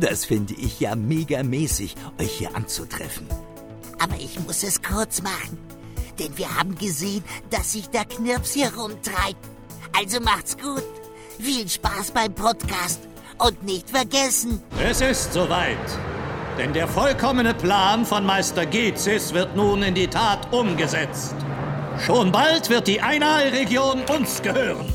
Das finde ich ja mega mäßig, euch hier anzutreffen. Aber ich muss es kurz machen. Denn wir haben gesehen, dass sich der Knirps hier rumtreibt. Also macht's gut. Viel Spaß beim Podcast. Und nicht vergessen. Es ist soweit. Denn der vollkommene Plan von Meister Gezis wird nun in die Tat umgesetzt. Schon bald wird die Einal-Region uns gehören.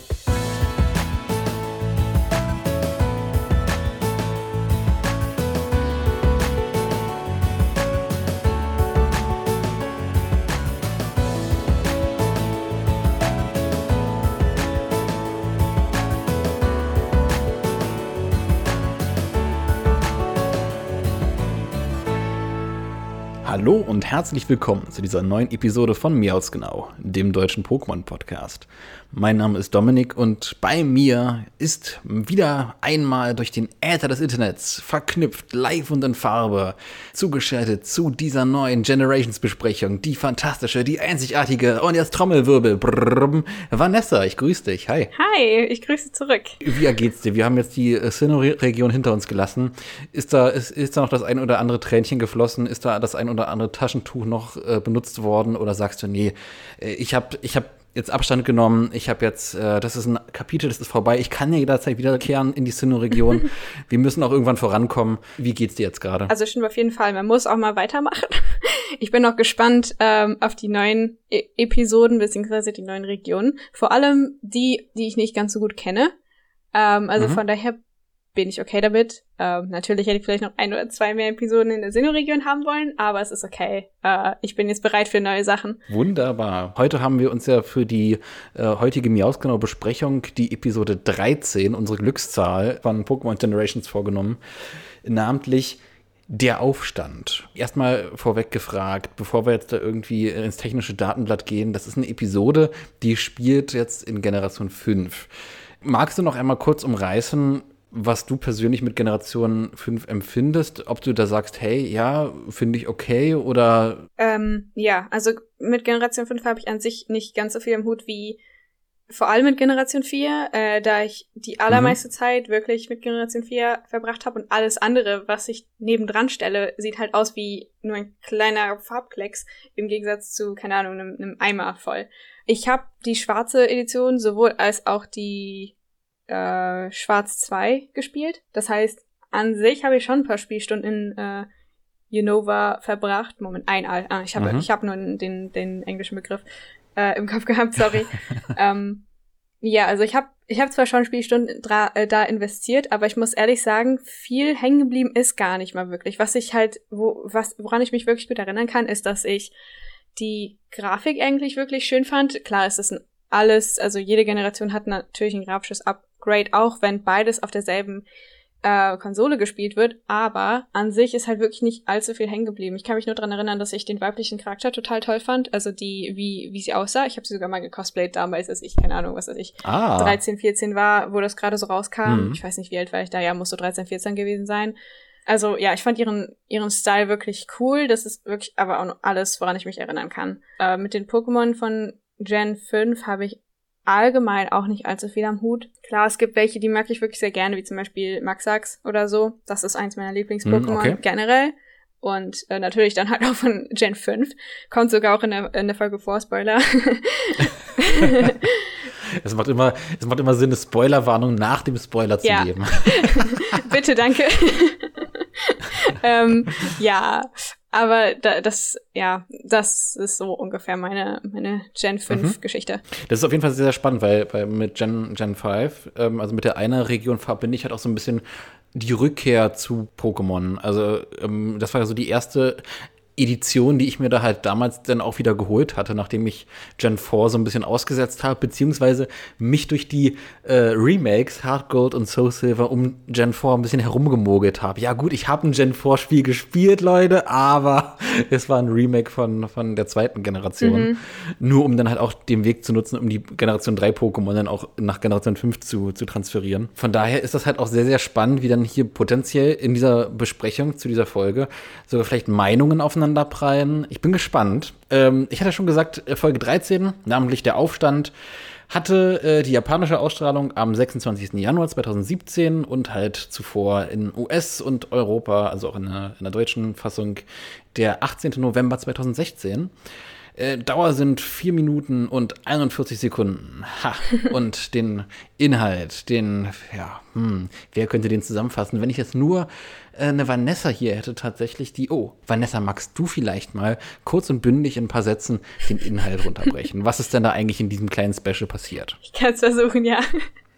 Hallo und herzlich willkommen zu dieser neuen Episode von Miaus Genau, dem deutschen Pokémon-Podcast. Mein Name ist Dominik und bei mir ist wieder einmal durch den Äther des Internets verknüpft, live und in Farbe, zugeschaltet zu dieser neuen Generations-Besprechung, die fantastische, die einzigartige und jetzt Trommelwirbel. Brrr, Vanessa, ich grüße dich. Hi. Hi, ich grüße zurück. Wie geht's dir? Wir haben jetzt die Sinnoh-Region hinter uns gelassen. Ist da, ist, ist da noch das ein oder andere Tränchen geflossen? Ist da das ein oder andere Taschentuch noch äh, benutzt worden? Oder sagst du, nee, ich habe ich hab jetzt Abstand genommen. Ich habe jetzt, äh, das ist ein Kapitel, das ist vorbei. Ich kann ja jederzeit wiederkehren in die Sinnoh-Region. Wir müssen auch irgendwann vorankommen. Wie geht's dir jetzt gerade? Also stimmt auf jeden Fall. Man muss auch mal weitermachen. Ich bin noch gespannt ähm, auf die neuen e Episoden beziehungsweise die neuen Regionen. Vor allem die, die ich nicht ganz so gut kenne. Ähm, also mhm. von daher bin ich okay damit. Ähm, natürlich hätte ich vielleicht noch ein oder zwei mehr Episoden in der Sinnoh-Region haben wollen, aber es ist okay. Äh, ich bin jetzt bereit für neue Sachen. Wunderbar. Heute haben wir uns ja für die äh, heutige Miausgenau-Besprechung die Episode 13, unsere Glückszahl von Pokémon Generations vorgenommen. Namentlich der Aufstand. Erstmal vorweg gefragt, bevor wir jetzt da irgendwie ins technische Datenblatt gehen, das ist eine Episode, die spielt jetzt in Generation 5. Magst du noch einmal kurz umreißen, was du persönlich mit Generation 5 empfindest, ob du da sagst, hey, ja, finde ich okay oder. Ähm, ja, also mit Generation 5 habe ich an sich nicht ganz so viel im Hut wie vor allem mit Generation 4, äh, da ich die allermeiste mhm. Zeit wirklich mit Generation 4 verbracht habe und alles andere, was ich nebendran stelle, sieht halt aus wie nur ein kleiner Farbklecks im Gegensatz zu, keine Ahnung, einem, einem Eimer voll. Ich habe die schwarze Edition sowohl als auch die äh, Schwarz 2 gespielt. Das heißt, an sich habe ich schon ein paar Spielstunden in äh, Unova verbracht. Moment, ein. Ah, ich habe mhm. ich hab nur den, den englischen Begriff äh, im Kopf gehabt, sorry. ähm, ja, also ich habe ich hab zwar schon Spielstunden äh, da investiert, aber ich muss ehrlich sagen, viel hängen geblieben ist gar nicht mal wirklich. Was ich halt, wo, was, woran ich mich wirklich gut erinnern kann, ist, dass ich die Grafik eigentlich wirklich schön fand. Klar, es ist ein alles, also jede Generation hat natürlich ein grafisches Upgrade, auch wenn beides auf derselben äh, Konsole gespielt wird, aber an sich ist halt wirklich nicht allzu viel hängen geblieben. Ich kann mich nur dran erinnern, dass ich den weiblichen Charakter total toll fand, also die, wie, wie sie aussah. Ich habe sie sogar mal gecosplayt damals, als ich, keine Ahnung, was weiß ich, ah. 13, 14 war, wo das gerade so rauskam. Mhm. Ich weiß nicht, wie alt war ich da, ja, muss so 13, 14 gewesen sein. Also ja, ich fand ihren, ihren Style wirklich cool. Das ist wirklich aber auch alles, woran ich mich erinnern kann. Äh, mit den Pokémon von Gen 5 habe ich allgemein auch nicht allzu viel am Hut. Klar, es gibt welche, die mag ich wirklich sehr gerne, wie zum Beispiel Maxax oder so. Das ist eins meiner Lieblings-Pokémon mm, okay. generell. Und äh, natürlich dann halt auch von Gen 5. Kommt sogar auch in der, in der Folge vor, Spoiler. es, macht immer, es macht immer Sinn, eine Spoilerwarnung nach dem Spoiler zu ja. geben. Bitte, danke. ähm, ja, aber da, das, ja, das ist so ungefähr meine, meine Gen 5 mhm. Geschichte. Das ist auf jeden Fall sehr, sehr spannend, weil, weil mit Gen, Gen 5, ähm, also mit der einer Region verbinde ich halt auch so ein bisschen die Rückkehr zu Pokémon. Also ähm, das war ja so die erste Edition, die ich mir da halt damals dann auch wieder geholt hatte, nachdem ich Gen 4 so ein bisschen ausgesetzt habe, beziehungsweise mich durch die äh, Remakes Hard Gold und Soul Silver um Gen 4 ein bisschen herumgemogelt habe. Ja gut, ich habe ein Gen 4 Spiel gespielt, Leute, aber es war ein Remake von, von der zweiten Generation. Mhm. Nur um dann halt auch den Weg zu nutzen, um die Generation 3 Pokémon dann auch nach Generation 5 zu, zu transferieren. Von daher ist das halt auch sehr, sehr spannend, wie dann hier potenziell in dieser Besprechung zu dieser Folge sogar vielleicht Meinungen aufeinander aufeinanderprallen. Ich bin gespannt. Ähm, ich hatte schon gesagt, äh, Folge 13, namentlich der Aufstand, Hatte äh, die japanische Ausstrahlung am 26. Januar 2017 und halt zuvor in US und Europa, also auch in der, in der deutschen Fassung, der 18. November 2016. Äh, Dauer sind 4 Minuten und 41 Sekunden. Ha. Und den Inhalt, den, ja, hm, wer könnte den zusammenfassen? Wenn ich jetzt nur äh, eine Vanessa hier hätte, tatsächlich die, oh, Vanessa, magst du vielleicht mal kurz und bündig in ein paar Sätzen den Inhalt runterbrechen? Was ist denn da eigentlich in diesem kleinen Special passiert? Ich kann es versuchen, ja.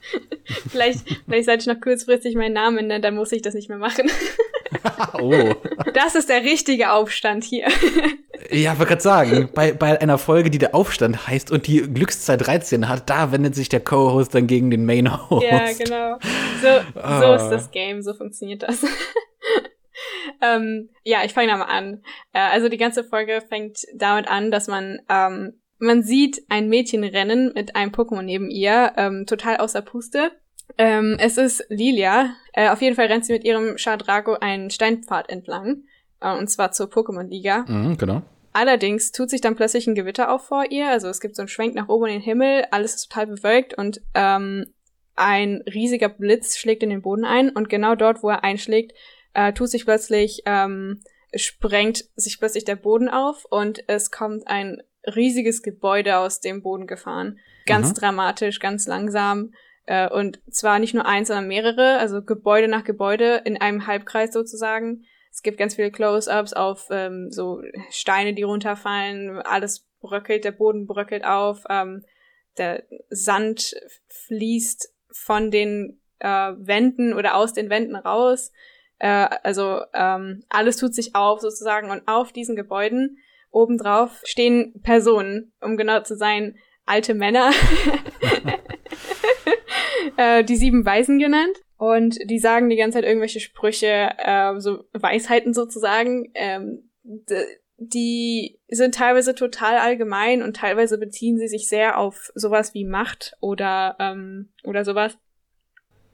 vielleicht, vielleicht sollte ich noch kurzfristig meinen Namen nennen, dann muss ich das nicht mehr machen. oh. Das ist der richtige Aufstand hier. Ja, ich wollte gerade sagen, bei, bei einer Folge, die der Aufstand heißt und die Glückszahl 13 hat, da wendet sich der Co-Host dann gegen den Main-Host. Ja, genau. So, ah. so ist das Game, so funktioniert das. ähm, ja, ich fange da mal an. Äh, also die ganze Folge fängt damit an, dass man ähm, man sieht ein Mädchen rennen mit einem Pokémon neben ihr, ähm, total außer Puste. Ähm, es ist Lilia. Äh, auf jeden Fall rennt sie mit ihrem Shadrago einen Steinpfad entlang. Äh, und zwar zur Pokémon-Liga. Mhm, genau. Allerdings tut sich dann plötzlich ein Gewitter auf vor ihr. Also es gibt so einen Schwenk nach oben in den Himmel, alles ist total bewölkt und ähm, ein riesiger Blitz schlägt in den Boden ein. Und genau dort, wo er einschlägt, äh, tut sich plötzlich, ähm, sprengt sich plötzlich der Boden auf und es kommt ein riesiges Gebäude aus dem Boden gefahren. Ganz mhm. dramatisch, ganz langsam. Äh, und zwar nicht nur eins, sondern mehrere, also Gebäude nach Gebäude in einem Halbkreis sozusagen. Es gibt ganz viele Close-ups auf ähm, so Steine, die runterfallen, alles bröckelt, der Boden bröckelt auf, ähm, der Sand fließt von den äh, Wänden oder aus den Wänden raus. Äh, also ähm, alles tut sich auf sozusagen und auf diesen Gebäuden obendrauf stehen Personen, um genau zu sein, alte Männer. äh, die sieben Weisen genannt. Und die sagen die ganze Zeit irgendwelche Sprüche, äh, so Weisheiten sozusagen. Ähm, die sind teilweise total allgemein und teilweise beziehen sie sich sehr auf sowas wie Macht oder, ähm, oder sowas.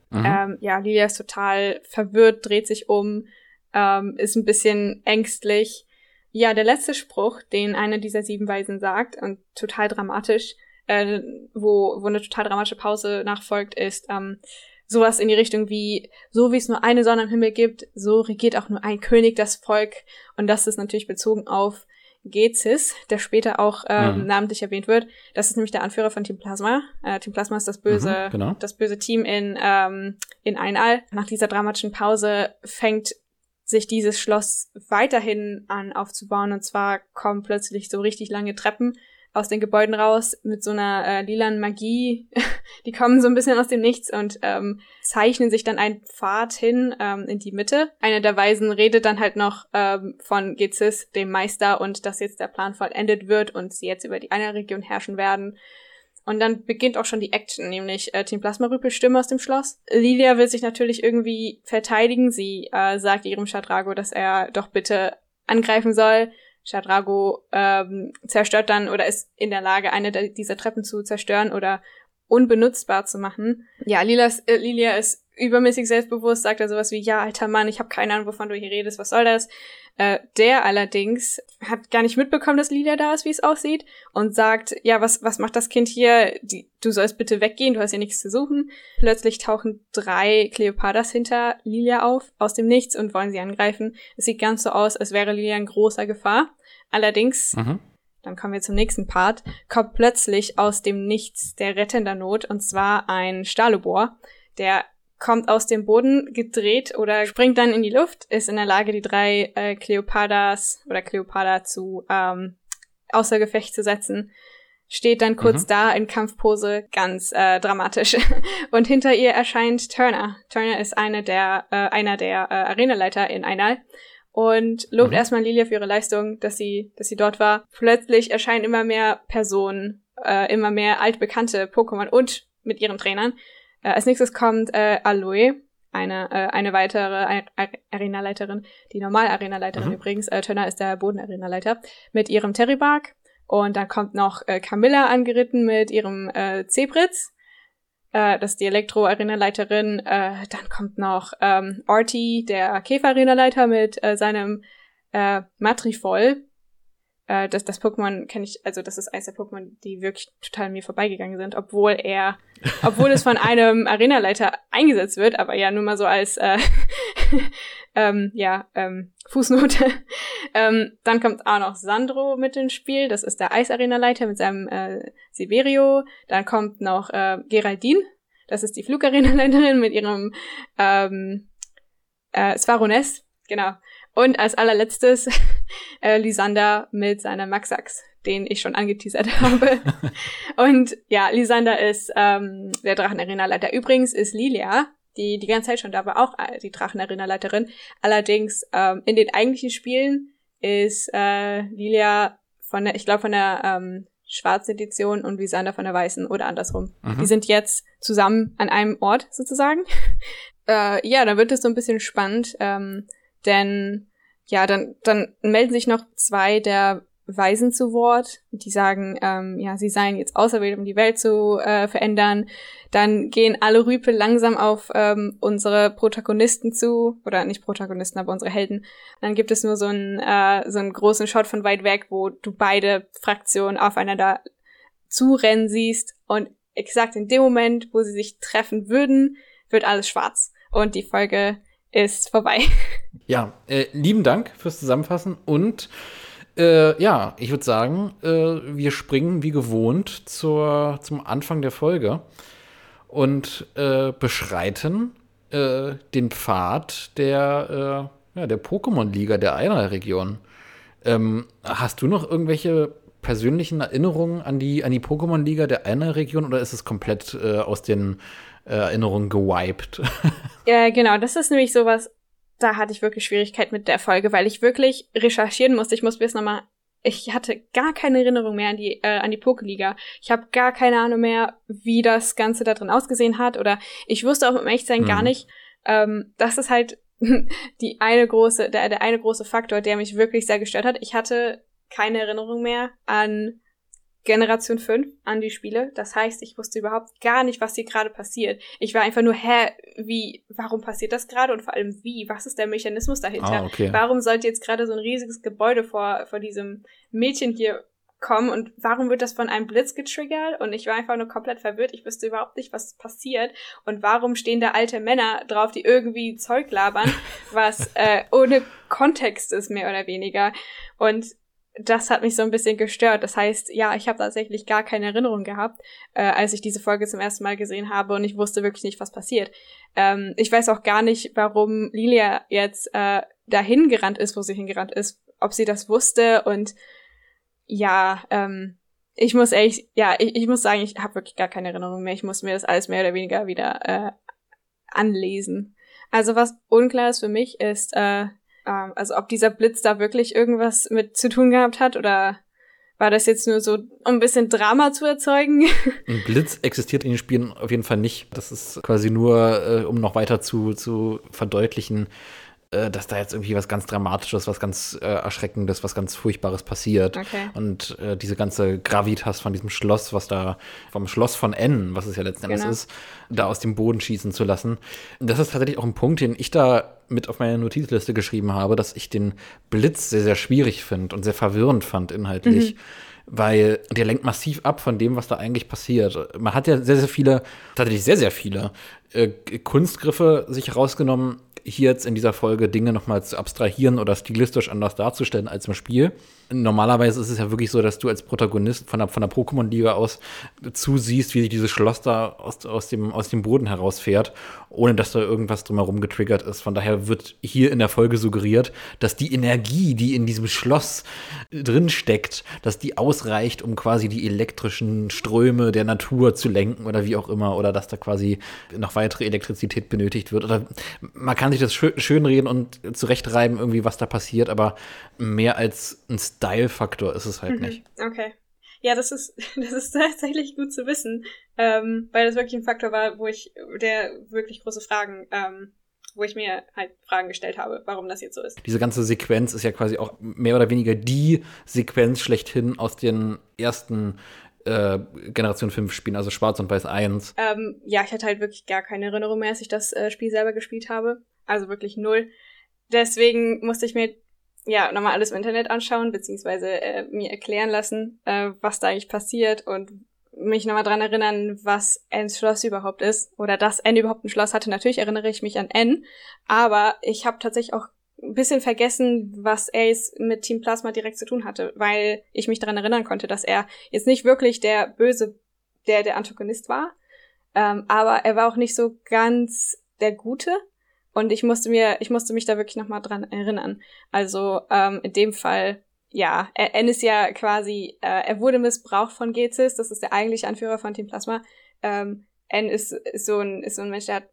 Mhm. Ähm, ja, Lilia ist total verwirrt, dreht sich um, ähm, ist ein bisschen ängstlich. Ja, der letzte Spruch, den eine dieser sieben Weisen sagt, und total dramatisch, äh, wo, wo eine total dramatische Pause nachfolgt, ist ähm, sowas in die Richtung wie, so wie es nur eine Sonne am Himmel gibt, so regiert auch nur ein König das Volk. Und das ist natürlich bezogen auf Gezis, der später auch ähm, mhm. namentlich erwähnt wird. Das ist nämlich der Anführer von Team Plasma. Äh, Team Plasma ist das böse, mhm, genau. das böse Team in ähm, in Einall. Nach dieser dramatischen Pause fängt sich dieses Schloss weiterhin an aufzubauen. Und zwar kommen plötzlich so richtig lange Treppen aus den Gebäuden raus mit so einer äh, lilanen Magie. die kommen so ein bisschen aus dem Nichts und ähm, zeichnen sich dann einen Pfad hin ähm, in die Mitte. Einer der Weisen redet dann halt noch ähm, von Gezis, dem Meister, und dass jetzt der Plan vollendet wird und sie jetzt über die eine Region herrschen werden. Und dann beginnt auch schon die Action, nämlich äh, Team Plasmarüpel Stimme aus dem Schloss. Lilia will sich natürlich irgendwie verteidigen. Sie äh, sagt ihrem Shadrago, dass er doch bitte angreifen soll. Shadrago ähm, zerstört dann oder ist in der Lage, eine dieser Treppen zu zerstören oder unbenutzbar zu machen. Ja, Lilas, äh, Lilia ist übermäßig selbstbewusst, sagt er sowas wie, ja, alter Mann, ich habe keine Ahnung, wovon du hier redest, was soll das? Äh, der allerdings hat gar nicht mitbekommen, dass Lilia da ist, wie es aussieht, und sagt, ja, was, was macht das Kind hier? Die, du sollst bitte weggehen, du hast hier nichts zu suchen. Plötzlich tauchen drei Cleopatras hinter Lilia auf, aus dem Nichts, und wollen sie angreifen. Es sieht ganz so aus, als wäre Lilia in großer Gefahr. Allerdings, mhm. dann kommen wir zum nächsten Part, kommt plötzlich aus dem Nichts der Retter in der Not, und zwar ein Stahlobor, der kommt aus dem Boden gedreht oder springt dann in die Luft, ist in der Lage, die drei äh, Kleopadas oder Kleopatra zu ähm, außer Gefecht zu setzen. Steht dann kurz mhm. da in Kampfpose, ganz äh, dramatisch. Und hinter ihr erscheint Turner. Turner ist eine der, äh, einer der äh, Arenaleiter in Einal und lobt mhm. erstmal Lilia für ihre Leistung, dass sie, dass sie dort war. Plötzlich erscheinen immer mehr Personen, äh, immer mehr altbekannte Pokémon und mit ihren Trainern. Äh, als nächstes kommt äh, Aloe, eine, äh, eine weitere Arenaleiterin, die normale Arenaleiterin mhm. übrigens. Äh, Turner ist der Bodenarenaleiter, mit ihrem Terrybark. Und dann kommt noch äh, Camilla angeritten mit ihrem äh, Zebritz. Äh, das ist die Elektro-Arenaleiterin. Äh, dann kommt noch ähm, Artie, der Käfer-Arenaleiter mit äh, seinem äh, Matrifol. Äh, das, das Pokémon kenne ich, also das ist eins der Pokémon, die wirklich total an mir vorbeigegangen sind, obwohl er, obwohl es von einem Arenaleiter eingesetzt wird, aber ja nur mal so als äh, ähm, ja, ähm, Fußnote. ähm, dann kommt auch noch Sandro mit ins Spiel, das ist der Eisarena-Leiter mit seinem äh, Siberio. Dann kommt noch äh, Geraldine, das ist die Flugarena-Leiterin mit ihrem ähm, äh, Svarones, genau. Und als allerletztes äh, Lysander mit seiner Maxax, den ich schon angeteasert habe. und ja, Lysander ist ähm, der Drachenarena-Leiter. Übrigens ist Lilia, die die ganze Zeit schon da war, auch äh, die Drachenarena-Leiterin. Allerdings ähm, in den eigentlichen Spielen ist äh, Lilia von der, ich glaube von der ähm, schwarzen Edition und Lysander von der weißen oder andersrum. Mhm. Die sind jetzt zusammen an einem Ort sozusagen. äh, ja, dann wird es so ein bisschen spannend. Ähm, denn ja, dann, dann melden sich noch zwei der Weisen zu Wort, die sagen, ähm, ja, sie seien jetzt auserwählt, um die Welt zu äh, verändern. Dann gehen alle Rüpe langsam auf ähm, unsere Protagonisten zu, oder nicht Protagonisten, aber unsere Helden. Dann gibt es nur so einen, äh, so einen großen Shot von weit weg, wo du beide Fraktionen aufeinander zurennen siehst und exakt in dem Moment, wo sie sich treffen würden, wird alles schwarz und die Folge ist vorbei. Ja, äh, lieben Dank fürs Zusammenfassen und äh, ja, ich würde sagen, äh, wir springen wie gewohnt zur, zum Anfang der Folge und äh, beschreiten äh, den Pfad der, äh, ja, der Pokémon-Liga der Einer-Region. Ähm, hast du noch irgendwelche persönlichen Erinnerungen an die, an die Pokémon-Liga der Einer-Region oder ist es komplett aus den Erinnerungen gewiped? Ja, genau, das ist nämlich sowas, da hatte ich wirklich Schwierigkeit mit der Folge, weil ich wirklich recherchieren musste. Ich muss mir jetzt nochmal ich hatte gar keine Erinnerung mehr an die äh, an die Pokeliga. Ich habe gar keine Ahnung mehr, wie das Ganze da drin ausgesehen hat oder ich wusste auch im Echtsein mhm. gar nicht. Ähm, das ist halt die eine große der der eine große Faktor, der mich wirklich sehr gestört hat. Ich hatte keine Erinnerung mehr an Generation 5 an die Spiele. Das heißt, ich wusste überhaupt gar nicht, was hier gerade passiert. Ich war einfach nur, hä, wie, warum passiert das gerade und vor allem wie? Was ist der Mechanismus dahinter? Ah, okay. Warum sollte jetzt gerade so ein riesiges Gebäude vor, vor diesem Mädchen hier kommen und warum wird das von einem Blitz getriggert? Und ich war einfach nur komplett verwirrt. Ich wusste überhaupt nicht, was passiert und warum stehen da alte Männer drauf, die irgendwie Zeug labern, was äh, ohne Kontext ist, mehr oder weniger. Und das hat mich so ein bisschen gestört. Das heißt, ja, ich habe tatsächlich gar keine Erinnerung gehabt, äh, als ich diese Folge zum ersten Mal gesehen habe und ich wusste wirklich nicht, was passiert. Ähm, ich weiß auch gar nicht, warum Lilia jetzt äh, dahin gerannt ist, wo sie hingerannt ist, ob sie das wusste und ja, ähm, ich muss ehrlich, ja, ich, ich muss sagen, ich habe wirklich gar keine Erinnerung mehr. Ich muss mir das alles mehr oder weniger wieder äh, anlesen. Also was unklar ist für mich ist, äh, ähm, also ob dieser Blitz da wirklich irgendwas mit zu tun gehabt hat oder war das jetzt nur so, um ein bisschen Drama zu erzeugen? Ein Blitz existiert in den Spielen auf jeden Fall nicht. Das ist quasi nur, äh, um noch weiter zu, zu verdeutlichen, äh, dass da jetzt irgendwie was ganz Dramatisches, was ganz äh, Erschreckendes, was ganz Furchtbares passiert. Okay. Und äh, diese ganze Gravitas von diesem Schloss, was da, vom Schloss von N, was es ja letzten Endes genau. ist, da aus dem Boden schießen zu lassen. Das ist tatsächlich auch ein Punkt, den ich da mit auf meine Notizliste geschrieben habe, dass ich den Blitz sehr, sehr schwierig finde und sehr verwirrend fand inhaltlich. Mhm weil der lenkt massiv ab von dem, was da eigentlich passiert. Man hat ja sehr, sehr viele, tatsächlich sehr, sehr viele äh, Kunstgriffe sich rausgenommen, hier jetzt in dieser Folge Dinge nochmal zu abstrahieren oder stilistisch anders darzustellen als im Spiel. Normalerweise ist es ja wirklich so, dass du als Protagonist von der, von der Pokémon-Liga aus zusiehst, wie sich dieses Schloss da aus, aus, dem, aus dem Boden herausfährt, ohne dass da irgendwas drumherum getriggert ist. Von daher wird hier in der Folge suggeriert, dass die Energie, die in diesem Schloss drin steckt, dass die ausreicht, um quasi die elektrischen Ströme der Natur zu lenken oder wie auch immer, oder dass da quasi noch weitere Elektrizität benötigt wird. Oder man kann sich das schön, schön reden und zurechtreiben, irgendwie, was da passiert, aber mehr als ein Style-Faktor ist es halt mhm. nicht. Okay. Ja, das ist, das ist tatsächlich gut zu wissen, ähm, weil das wirklich ein Faktor war, wo ich, der wirklich große Fragen, ähm, wo ich mir halt Fragen gestellt habe, warum das jetzt so ist. Diese ganze Sequenz ist ja quasi auch mehr oder weniger die Sequenz schlechthin aus den ersten äh, Generation 5 Spielen, also Schwarz und Weiß 1. Ähm, ja, ich hatte halt wirklich gar keine Erinnerung mehr, als ich das äh, Spiel selber gespielt habe. Also wirklich null. Deswegen musste ich mir ja, nochmal alles im Internet anschauen, beziehungsweise äh, mir erklären lassen, äh, was da eigentlich passiert und mich nochmal dran erinnern, was N's Schloss überhaupt ist oder dass N überhaupt ein Schloss hatte. Natürlich erinnere ich mich an N, aber ich habe tatsächlich auch ein bisschen vergessen, was Ace mit Team Plasma direkt zu tun hatte, weil ich mich daran erinnern konnte, dass er jetzt nicht wirklich der böse, der der Antagonist war, ähm, aber er war auch nicht so ganz der Gute. Und ich musste mir, ich musste mich da wirklich nochmal dran erinnern. Also ähm, in dem Fall ja, N ist ja quasi, äh, er wurde missbraucht von Gezis, das ist der eigentliche Anführer von Team Plasma. Ähm, N ist, ist, so ein, ist so ein Mensch, der hat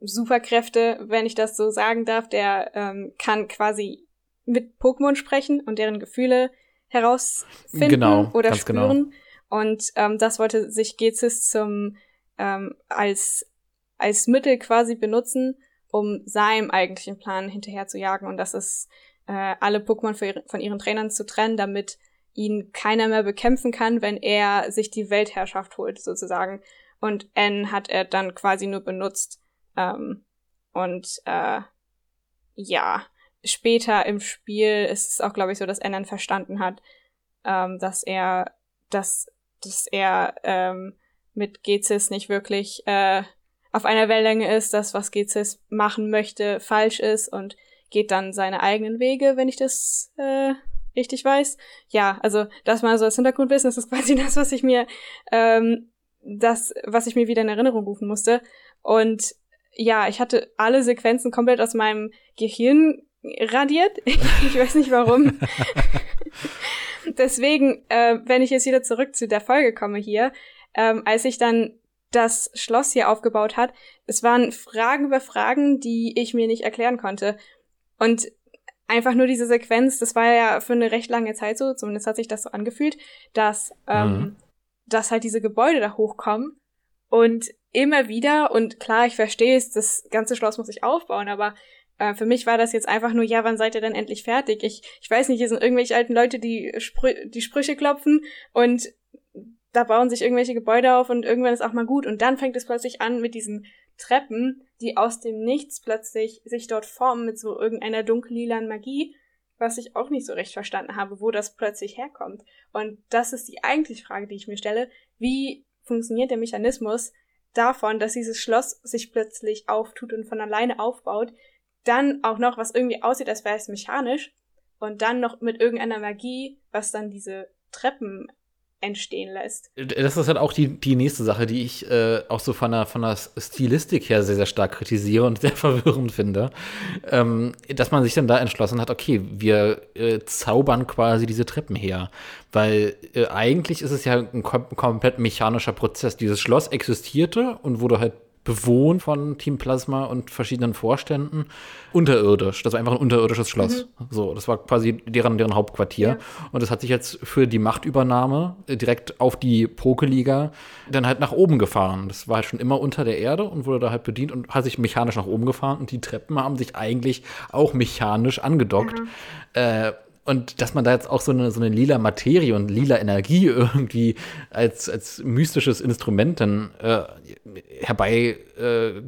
Superkräfte, wenn ich das so sagen darf. Der ähm, kann quasi mit Pokémon sprechen und deren Gefühle herausfinden genau, oder genau. spüren. Genau. Und ähm, das wollte sich Gezis zum ähm, als als Mittel quasi benutzen, um seinem eigentlichen Plan hinterher zu jagen. Und das ist äh, alle Pokémon von ihren Trainern zu trennen, damit ihn keiner mehr bekämpfen kann, wenn er sich die Weltherrschaft holt, sozusagen. Und N hat er dann quasi nur benutzt. Ähm, und äh, ja, später im Spiel ist es auch, glaube ich, so, dass N dann verstanden hat, ähm, dass er, dass, dass er ähm, mit Gezis nicht wirklich äh, auf einer Wellenlänge ist, dass was Gezis machen möchte falsch ist und geht dann seine eigenen Wege, wenn ich das äh, richtig weiß. Ja, also das mal so als Hintergrundwissen, das ist quasi das, was ich mir, ähm, das, was ich mir wieder in Erinnerung rufen musste. Und ja, ich hatte alle Sequenzen komplett aus meinem Gehirn radiert. ich weiß nicht warum. Deswegen, äh, wenn ich jetzt wieder zurück zu der Folge komme hier, ähm, als ich dann das Schloss hier aufgebaut hat, es waren Fragen über Fragen, die ich mir nicht erklären konnte. Und einfach nur diese Sequenz, das war ja für eine recht lange Zeit so, zumindest hat sich das so angefühlt, dass, ähm, mhm. dass halt diese Gebäude da hochkommen und immer wieder, und klar, ich verstehe es, das ganze Schloss muss sich aufbauen, aber äh, für mich war das jetzt einfach nur, ja, wann seid ihr denn endlich fertig? Ich, ich weiß nicht, hier sind irgendwelche alten Leute, die, Sprü die Sprüche klopfen und da bauen sich irgendwelche Gebäude auf und irgendwann ist auch mal gut. Und dann fängt es plötzlich an mit diesen Treppen, die aus dem Nichts plötzlich sich dort formen mit so irgendeiner dunkellilan Magie, was ich auch nicht so recht verstanden habe, wo das plötzlich herkommt. Und das ist die eigentliche Frage, die ich mir stelle. Wie funktioniert der Mechanismus davon, dass dieses Schloss sich plötzlich auftut und von alleine aufbaut, dann auch noch, was irgendwie aussieht, als wäre es mechanisch, und dann noch mit irgendeiner Magie, was dann diese Treppen entstehen lässt. Das ist halt auch die, die nächste Sache, die ich äh, auch so von der, von der Stilistik her sehr, sehr stark kritisiere und sehr verwirrend finde. Ähm, dass man sich dann da entschlossen hat, okay, wir äh, zaubern quasi diese Treppen her. Weil äh, eigentlich ist es ja ein kom komplett mechanischer Prozess. Dieses Schloss existierte und wurde halt bewohnt von Team Plasma und verschiedenen Vorständen unterirdisch. Das war einfach ein unterirdisches Schloss. Mhm. So, das war quasi deren, deren Hauptquartier. Ja. Und das hat sich jetzt für die Machtübernahme äh, direkt auf die Pokeliga dann halt nach oben gefahren. Das war halt schon immer unter der Erde und wurde da halt bedient und hat sich mechanisch nach oben gefahren. Und die Treppen haben sich eigentlich auch mechanisch angedockt. Mhm. Äh, und dass man da jetzt auch so eine, so eine lila Materie und lila Energie irgendwie als, als mystisches Instrument dann äh, herbei äh,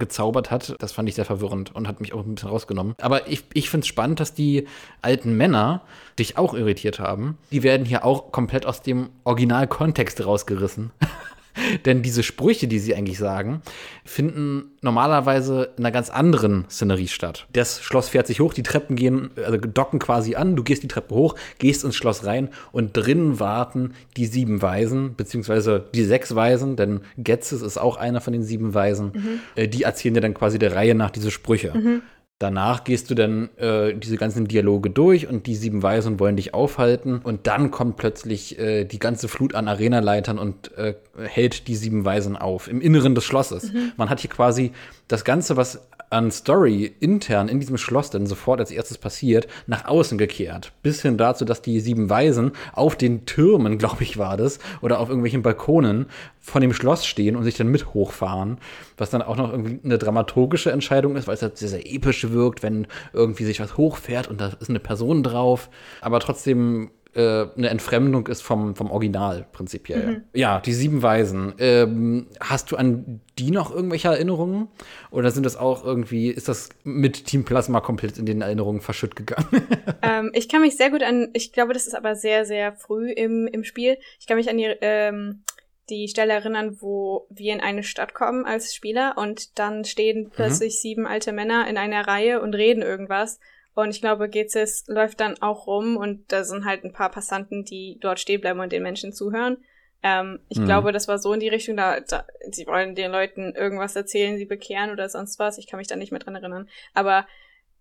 hat, das fand ich sehr verwirrend und hat mich auch ein bisschen rausgenommen. Aber ich, ich finde es spannend, dass die alten Männer dich auch irritiert haben. Die werden hier auch komplett aus dem Originalkontext rausgerissen. Denn diese Sprüche, die sie eigentlich sagen, finden normalerweise in einer ganz anderen Szenerie statt. Das Schloss fährt sich hoch, die Treppen gehen, also docken quasi an, du gehst die Treppe hoch, gehst ins Schloss rein und drinnen warten die sieben Weisen, beziehungsweise die sechs Weisen, denn Getzes ist auch einer von den sieben Weisen. Mhm. Die erzählen dir dann quasi der Reihe nach diese Sprüche. Mhm. Danach gehst du dann äh, diese ganzen Dialoge durch und die sieben Weisen wollen dich aufhalten. Und dann kommt plötzlich äh, die ganze Flut an Arenaleitern und äh, hält die sieben Weisen auf im Inneren des Schlosses. Mhm. Man hat hier quasi das Ganze, was an Story intern in diesem Schloss dann sofort als erstes passiert, nach außen gekehrt. Bis hin dazu, dass die sieben Weisen auf den Türmen, glaube ich, war das, oder auf irgendwelchen Balkonen von dem Schloss stehen und sich dann mit hochfahren. Was dann auch noch irgendwie eine dramaturgische Entscheidung ist, weil es halt sehr, sehr episch wirkt, wenn irgendwie sich was hochfährt und da ist eine Person drauf. Aber trotzdem äh, eine Entfremdung ist vom, vom Original prinzipiell. Mhm. Ja, die sieben Weisen. Ähm, hast du an die noch irgendwelche Erinnerungen? Oder sind das auch irgendwie, ist das mit Team Plasma komplett in den Erinnerungen verschütt gegangen? ähm, ich kann mich sehr gut an, ich glaube, das ist aber sehr, sehr früh im, im Spiel. Ich kann mich an die, ähm, die Stelle erinnern, wo wir in eine Stadt kommen als Spieler und dann stehen mhm. plötzlich mhm. sieben alte Männer in einer Reihe und reden irgendwas. Und ich glaube, GCS läuft dann auch rum und da sind halt ein paar Passanten, die dort stehen bleiben und den Menschen zuhören. Ähm, ich mhm. glaube, das war so in die Richtung, da, da sie wollen den Leuten irgendwas erzählen, sie bekehren oder sonst was. Ich kann mich da nicht mehr dran erinnern. Aber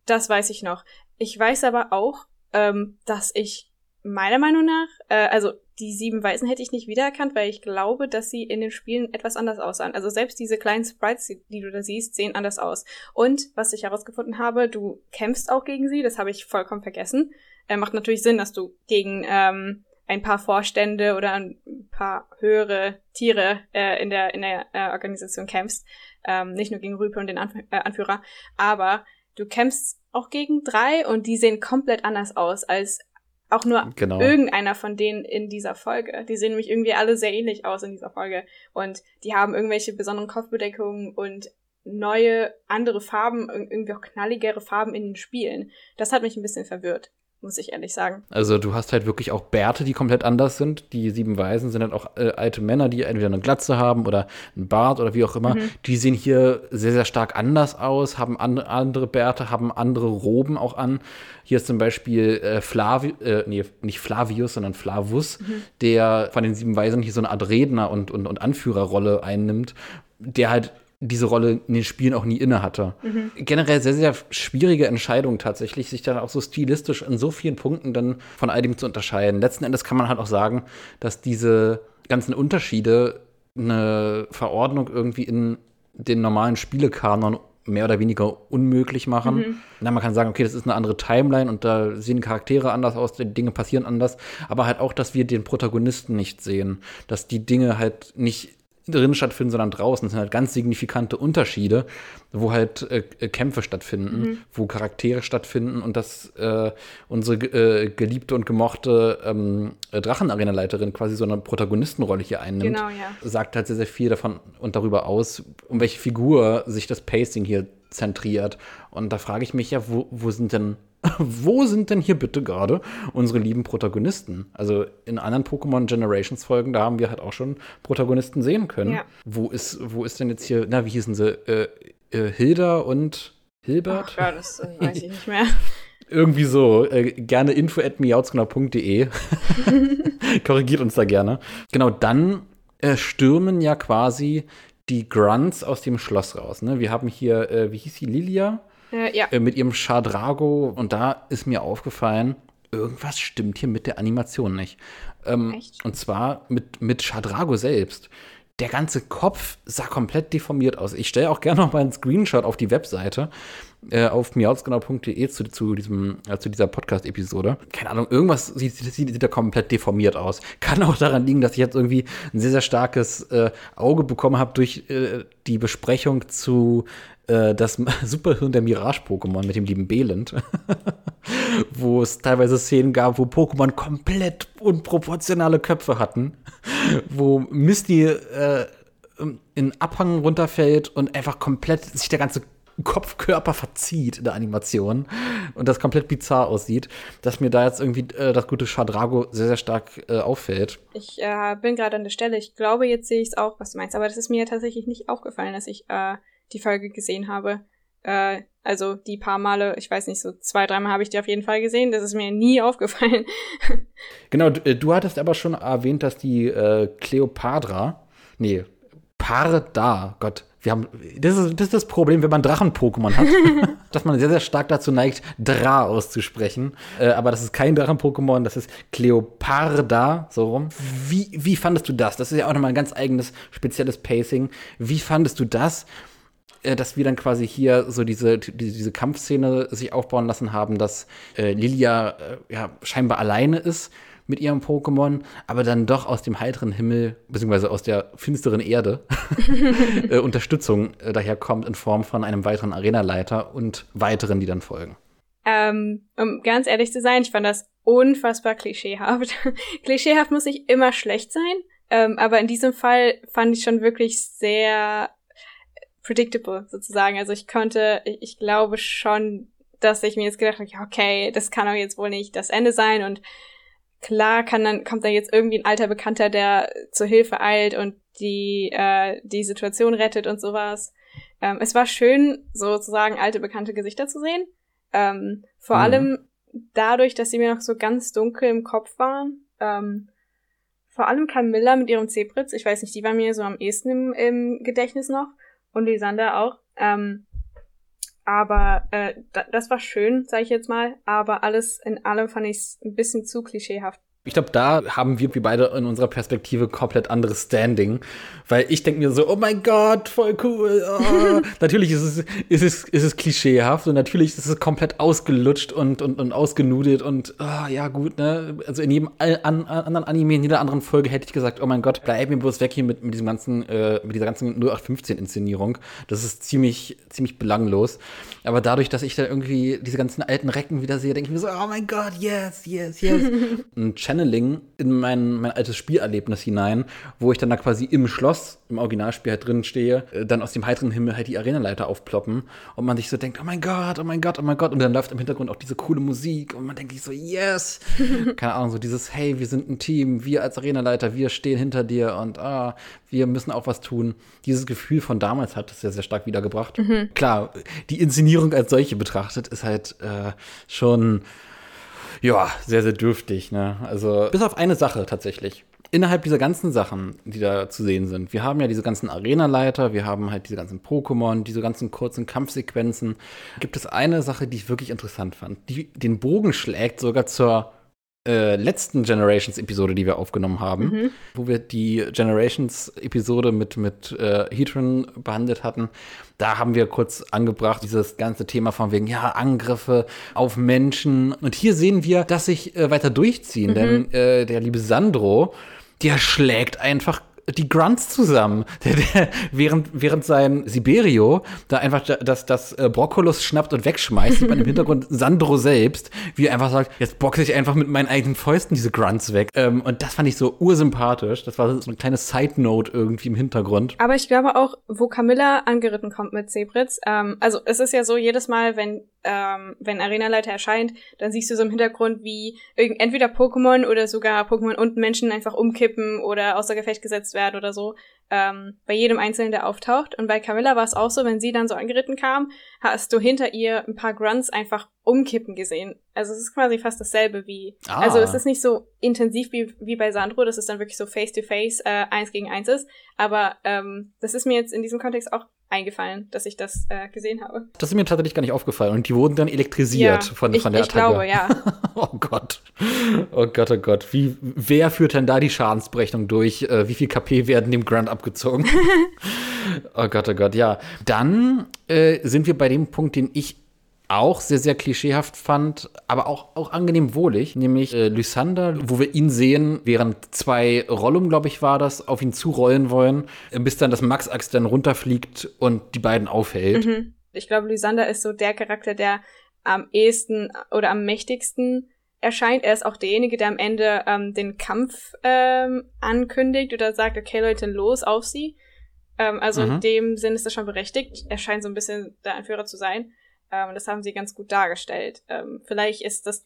das weiß ich noch. Ich weiß aber auch, ähm, dass ich meiner Meinung nach, äh, also die sieben Weißen hätte ich nicht wiedererkannt, weil ich glaube, dass sie in den Spielen etwas anders aussahen. Also selbst diese kleinen Sprites, die, du da siehst, sehen anders aus. Und was ich herausgefunden habe, du kämpfst auch gegen sie, das habe ich vollkommen vergessen. Äh, macht natürlich Sinn, dass du gegen ähm, ein paar Vorstände oder ein paar höhere Tiere äh, in der, in der äh, Organisation kämpfst. Ähm, nicht nur gegen Rüpe und den Anf äh, Anführer, aber du kämpfst auch gegen drei und die sehen komplett anders aus als auch nur genau. irgendeiner von denen in dieser Folge. Die sehen nämlich irgendwie alle sehr ähnlich aus in dieser Folge. Und die haben irgendwelche besonderen Kopfbedeckungen und neue, andere Farben, irgendwie auch knalligere Farben in den Spielen. Das hat mich ein bisschen verwirrt muss ich ehrlich sagen. Also du hast halt wirklich auch Bärte, die komplett anders sind. Die sieben Weisen sind halt auch äh, alte Männer, die entweder eine Glatze haben oder einen Bart oder wie auch immer. Mhm. Die sehen hier sehr, sehr stark anders aus, haben an, andere Bärte, haben andere Roben auch an. Hier ist zum Beispiel äh, Flavi äh, nee, nicht Flavius, sondern Flavus, mhm. der von den sieben Weisen hier so eine Art Redner und, und, und Anführerrolle einnimmt, der halt diese Rolle in den Spielen auch nie inne hatte. Mhm. Generell sehr, sehr schwierige Entscheidung tatsächlich, sich dann auch so stilistisch in so vielen Punkten dann von all dem zu unterscheiden. Letzten Endes kann man halt auch sagen, dass diese ganzen Unterschiede eine Verordnung irgendwie in den normalen Spielekanon mehr oder weniger unmöglich machen. Mhm. Na, man kann sagen, okay, das ist eine andere Timeline und da sehen Charaktere anders aus, die Dinge passieren anders, aber halt auch, dass wir den Protagonisten nicht sehen, dass die Dinge halt nicht drin stattfinden, sondern draußen. Das sind halt ganz signifikante Unterschiede, wo halt äh, Kämpfe stattfinden, mhm. wo Charaktere stattfinden und dass äh, unsere äh, geliebte und gemochte ähm, Drachenarena-Leiterin quasi so eine Protagonistenrolle hier einnimmt, genau, ja. sagt halt sehr, sehr viel davon und darüber aus, um welche Figur sich das Pacing hier zentriert. Und da frage ich mich ja, wo, wo sind denn wo sind denn hier bitte gerade unsere lieben Protagonisten? Also in anderen Pokémon Generations Folgen, da haben wir halt auch schon Protagonisten sehen können. Ja. Wo ist, wo ist denn jetzt hier, na, wie hießen sie? Äh, äh, Hilda und Hilbert? Ach, ja, das äh, weiß ich nicht mehr. Irgendwie so. Äh, gerne info at miautzknau.de. Korrigiert uns da gerne. Genau, dann äh, stürmen ja quasi die Grunts aus dem Schloss raus. Ne? Wir haben hier, äh, wie hieß sie, Lilia? Äh, ja. Äh, mit ihrem Chardrago. Und da ist mir aufgefallen, irgendwas stimmt hier mit der Animation nicht. Ähm, und zwar mit, mit Chardrago selbst. Der ganze Kopf sah komplett deformiert aus. Ich stelle auch gerne noch mal einen Screenshot auf die Webseite äh, auf miautsgenau.de zu, zu, diesem, äh, zu dieser Podcast-Episode. Keine Ahnung, irgendwas sieht, sieht, sieht da komplett deformiert aus. Kann auch daran liegen, dass ich jetzt irgendwie ein sehr, sehr starkes äh, Auge bekommen habe durch äh, die Besprechung zu äh, das Superhirn der Mirage-Pokémon mit dem lieben Belend, wo es teilweise Szenen gab, wo Pokémon komplett unproportionale Köpfe hatten, wo Misty äh, in Abhang runterfällt und einfach komplett sich der ganze Kopfkörper verzieht in der Animation und das komplett bizarr aussieht, dass mir da jetzt irgendwie äh, das gute Shadrago sehr, sehr stark äh, auffällt. Ich äh, bin gerade an der Stelle, ich glaube, jetzt sehe ich es auch, was du meinst, aber das ist mir tatsächlich nicht aufgefallen, dass ich äh, die Folge gesehen habe. Äh, also die paar Male, ich weiß nicht, so zwei, dreimal habe ich die auf jeden Fall gesehen. Das ist mir nie aufgefallen. genau, du, äh, du hattest aber schon erwähnt, dass die äh, Cleopatra, nee, Parda, Gott, wir haben, das ist, das ist das Problem, wenn man Drachen-Pokémon hat, dass man sehr, sehr stark dazu neigt, Dra auszusprechen. Äh, aber das ist kein Drachen-Pokémon, das ist Cleoparda, so rum. Wie, wie fandest du das? Das ist ja auch nochmal ein ganz eigenes, spezielles Pacing. Wie fandest du das? Äh, dass wir dann quasi hier so diese, die, diese Kampfszene sich aufbauen lassen haben, dass äh, Lilia äh, ja scheinbar alleine ist mit ihrem Pokémon, aber dann doch aus dem heiteren Himmel, beziehungsweise aus der finsteren Erde, äh, Unterstützung äh, daherkommt in Form von einem weiteren Arenaleiter und weiteren, die dann folgen. Ähm, um ganz ehrlich zu sein, ich fand das unfassbar klischeehaft. klischeehaft muss nicht immer schlecht sein, ähm, aber in diesem Fall fand ich schon wirklich sehr predictable sozusagen. Also ich konnte, ich, ich glaube schon, dass ich mir jetzt gedacht habe, okay, das kann doch jetzt wohl nicht das Ende sein und klar kann dann kommt da jetzt irgendwie ein alter Bekannter, der zur Hilfe eilt und die äh, die Situation rettet und sowas. Ähm, es war schön, sozusagen alte bekannte Gesichter zu sehen. Ähm, vor mhm. allem dadurch, dass sie mir noch so ganz dunkel im Kopf waren. Ähm, vor allem Camilla mit ihrem Zebritz, ich weiß nicht, die war mir so am ehesten im, im Gedächtnis noch. Und Lysander auch. Ähm, aber äh, das war schön, sage ich jetzt mal. Aber alles in allem fand ich es ein bisschen zu klischeehaft. Ich glaube, da haben wir, wir beide in unserer Perspektive komplett anderes Standing. Weil ich denke mir so, oh mein Gott, voll cool. Oh. natürlich ist es, ist, es, ist es klischeehaft und natürlich ist es komplett ausgelutscht und, und, und ausgenudelt und oh, ja, gut, ne? Also in jedem an, anderen Anime, in jeder anderen Folge hätte ich gesagt, oh mein Gott, bleib mir bloß weg hier mit, mit diesem ganzen, äh, mit dieser ganzen 0815-Inszenierung. Das ist ziemlich, ziemlich belanglos. Aber dadurch, dass ich da irgendwie diese ganzen alten Recken wieder sehe, denke ich mir so, oh mein Gott, yes, yes, yes. und Channeling in mein, mein altes Spielerlebnis hinein, wo ich dann da quasi im Schloss, im Originalspiel halt drin stehe, äh, dann aus dem heiteren Himmel halt die Arenaleiter aufploppen und man sich so denkt, oh mein Gott, oh mein Gott, oh mein Gott. Und dann läuft im Hintergrund auch diese coole Musik und man denkt sich so, yes. Keine Ahnung, so dieses, hey, wir sind ein Team, wir als Arenaleiter, wir stehen hinter dir und ah, wir müssen auch was tun. Dieses Gefühl von damals hat es sehr, sehr stark wiedergebracht. Mhm. Klar, die Inszenierung als solche betrachtet ist halt äh, schon ja, sehr, sehr dürftig. Ne? Also bis auf eine Sache tatsächlich. Innerhalb dieser ganzen Sachen, die da zu sehen sind, wir haben ja diese ganzen Arenaleiter, wir haben halt diese ganzen Pokémon, diese ganzen kurzen Kampfsequenzen. Gibt es eine Sache, die ich wirklich interessant fand, die den Bogen schlägt sogar zur äh, letzten Generations-Episode, die wir aufgenommen haben, mhm. wo wir die Generations-Episode mit, mit äh, Heatron behandelt hatten. Da haben wir kurz angebracht, dieses ganze Thema von wegen, ja, Angriffe auf Menschen. Und hier sehen wir, dass sich äh, weiter durchziehen, mhm. denn äh, der liebe Sandro, der schlägt einfach die Grunts zusammen. Der, der, während, während sein Siberio da einfach das, das äh, Brokkolos schnappt und wegschmeißt, sieht man im Hintergrund Sandro selbst, wie er einfach sagt, jetzt boxe ich einfach mit meinen eigenen Fäusten diese Grunts weg. Ähm, und das fand ich so ursympathisch. Das war so eine kleine Side-Note irgendwie im Hintergrund. Aber ich glaube auch, wo Camilla angeritten kommt mit Zebritz, ähm, also es ist ja so, jedes Mal, wenn ähm, wenn Arenaleiter erscheint, dann siehst du so im Hintergrund, wie entweder Pokémon oder sogar Pokémon und Menschen einfach umkippen oder außer Gefecht gesetzt werden oder so. Ähm, bei jedem Einzelnen, der auftaucht. Und bei Camilla war es auch so, wenn sie dann so angeritten kam, hast du hinter ihr ein paar Grunts einfach umkippen gesehen. Also es ist quasi fast dasselbe wie. Ah. Also es ist nicht so intensiv wie, wie bei Sandro, dass es dann wirklich so face-to-face äh, eins gegen eins ist. Aber ähm, das ist mir jetzt in diesem Kontext auch eingefallen, dass ich das äh, gesehen habe. Das ist mir tatsächlich gar nicht aufgefallen. Und die wurden dann elektrisiert ja, von, ich, von der ich Attacke. Ich glaube, ja. oh Gott. Oh Gott, oh Gott. Wie, wer führt denn da die Schadensberechnung durch? Äh, wie viel KP werden dem Grant abgezogen? oh Gott, oh Gott, ja. Dann äh, sind wir bei dem Punkt, den ich auch sehr, sehr klischeehaft fand, aber auch, auch angenehm wohlig, nämlich äh, Lysander, wo wir ihn sehen, während zwei Rollum, glaube ich, war das, auf ihn zurollen wollen, äh, bis dann das Max-Axt dann runterfliegt und die beiden aufhält. Mhm. Ich glaube, Lysander ist so der Charakter, der am ehesten oder am mächtigsten erscheint. Er ist auch derjenige, der am Ende ähm, den Kampf ähm, ankündigt oder sagt, okay Leute, los auf sie. Ähm, also mhm. in dem Sinn ist das schon berechtigt. Er scheint so ein bisschen der Anführer zu sein. Ähm, das haben sie ganz gut dargestellt. Ähm, vielleicht ist das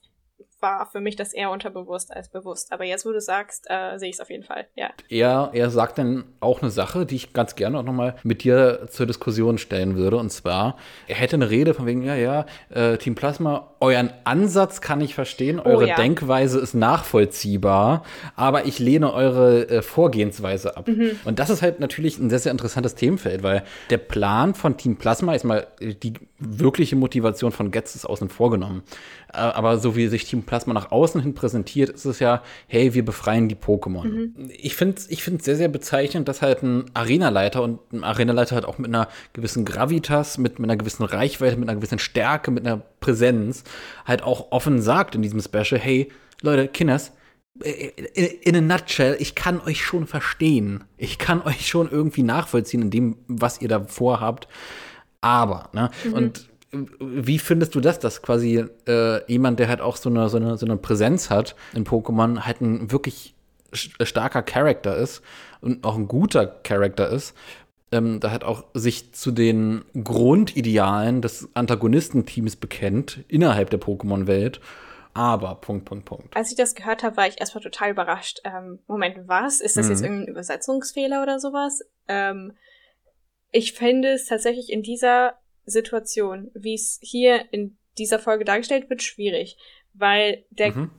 war für mich das eher unterbewusst als bewusst. Aber jetzt, wo du sagst, äh, sehe ich es auf jeden Fall, ja. Er, er sagt dann auch eine Sache, die ich ganz gerne auch nochmal mit dir zur Diskussion stellen würde. Und zwar, er hätte eine Rede von wegen, ja, ja, äh, Team Plasma, euren Ansatz kann ich verstehen, oh eure oh, ja. Denkweise ist nachvollziehbar, aber ich lehne eure äh, Vorgehensweise ab. Mhm. Und das ist halt natürlich ein sehr, sehr interessantes Themenfeld, weil der Plan von Team Plasma ist mal die wirkliche Motivation von Getz ist außen vor genommen. Äh, aber so wie sich Team Plasma nach außen hin präsentiert, ist es ja, hey, wir befreien die Pokémon. Mhm. Ich finde es ich sehr, sehr bezeichnend, dass halt ein Arenaleiter und ein Arenaleiter halt auch mit einer gewissen Gravitas, mit, mit einer gewissen Reichweite, mit einer gewissen Stärke, mit einer Präsenz halt auch offen sagt in diesem Special, hey, Leute, Kinders, in a nutshell, ich kann euch schon verstehen. Ich kann euch schon irgendwie nachvollziehen in dem, was ihr da vorhabt. Aber, ne? Mhm. Und wie findest du das, dass quasi äh, jemand, der halt auch so eine, so, eine, so eine Präsenz hat in Pokémon, halt ein wirklich starker Charakter ist und auch ein guter Charakter ist, ähm, da halt auch sich zu den Grundidealen des Antagonistenteams bekennt innerhalb der Pokémon-Welt. Aber, Punkt, Punkt, Punkt. Als ich das gehört habe, war ich erstmal total überrascht. Ähm, Moment, was? Ist das mhm. jetzt irgendein Übersetzungsfehler oder sowas? Ähm, ich finde es tatsächlich in dieser Situation, wie es hier in dieser Folge dargestellt wird, schwierig. Weil der, mhm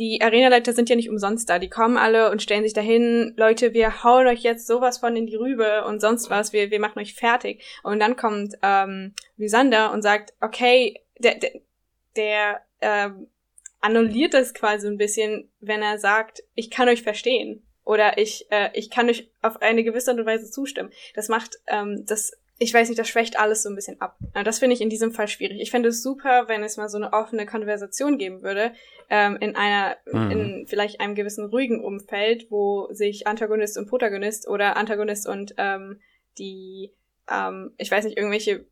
die Arenaleiter sind ja nicht umsonst da. Die kommen alle und stellen sich dahin, Leute, wir hauen euch jetzt sowas von in die Rübe und sonst was, wir, wir machen euch fertig. Und dann kommt ähm, Lysander und sagt, okay, der, der, der ähm, annulliert das quasi ein bisschen, wenn er sagt, ich kann euch verstehen. Oder ich, äh, ich kann euch auf eine gewisse Art und Weise zustimmen. Das macht ähm, das ich weiß nicht, das schwächt alles so ein bisschen ab. Das finde ich in diesem Fall schwierig. Ich fände es super, wenn es mal so eine offene Konversation geben würde, ähm, in einer, mhm. in vielleicht einem gewissen ruhigen Umfeld, wo sich Antagonist und Protagonist oder Antagonist und ähm, die, ähm, ich weiß nicht, irgendwelche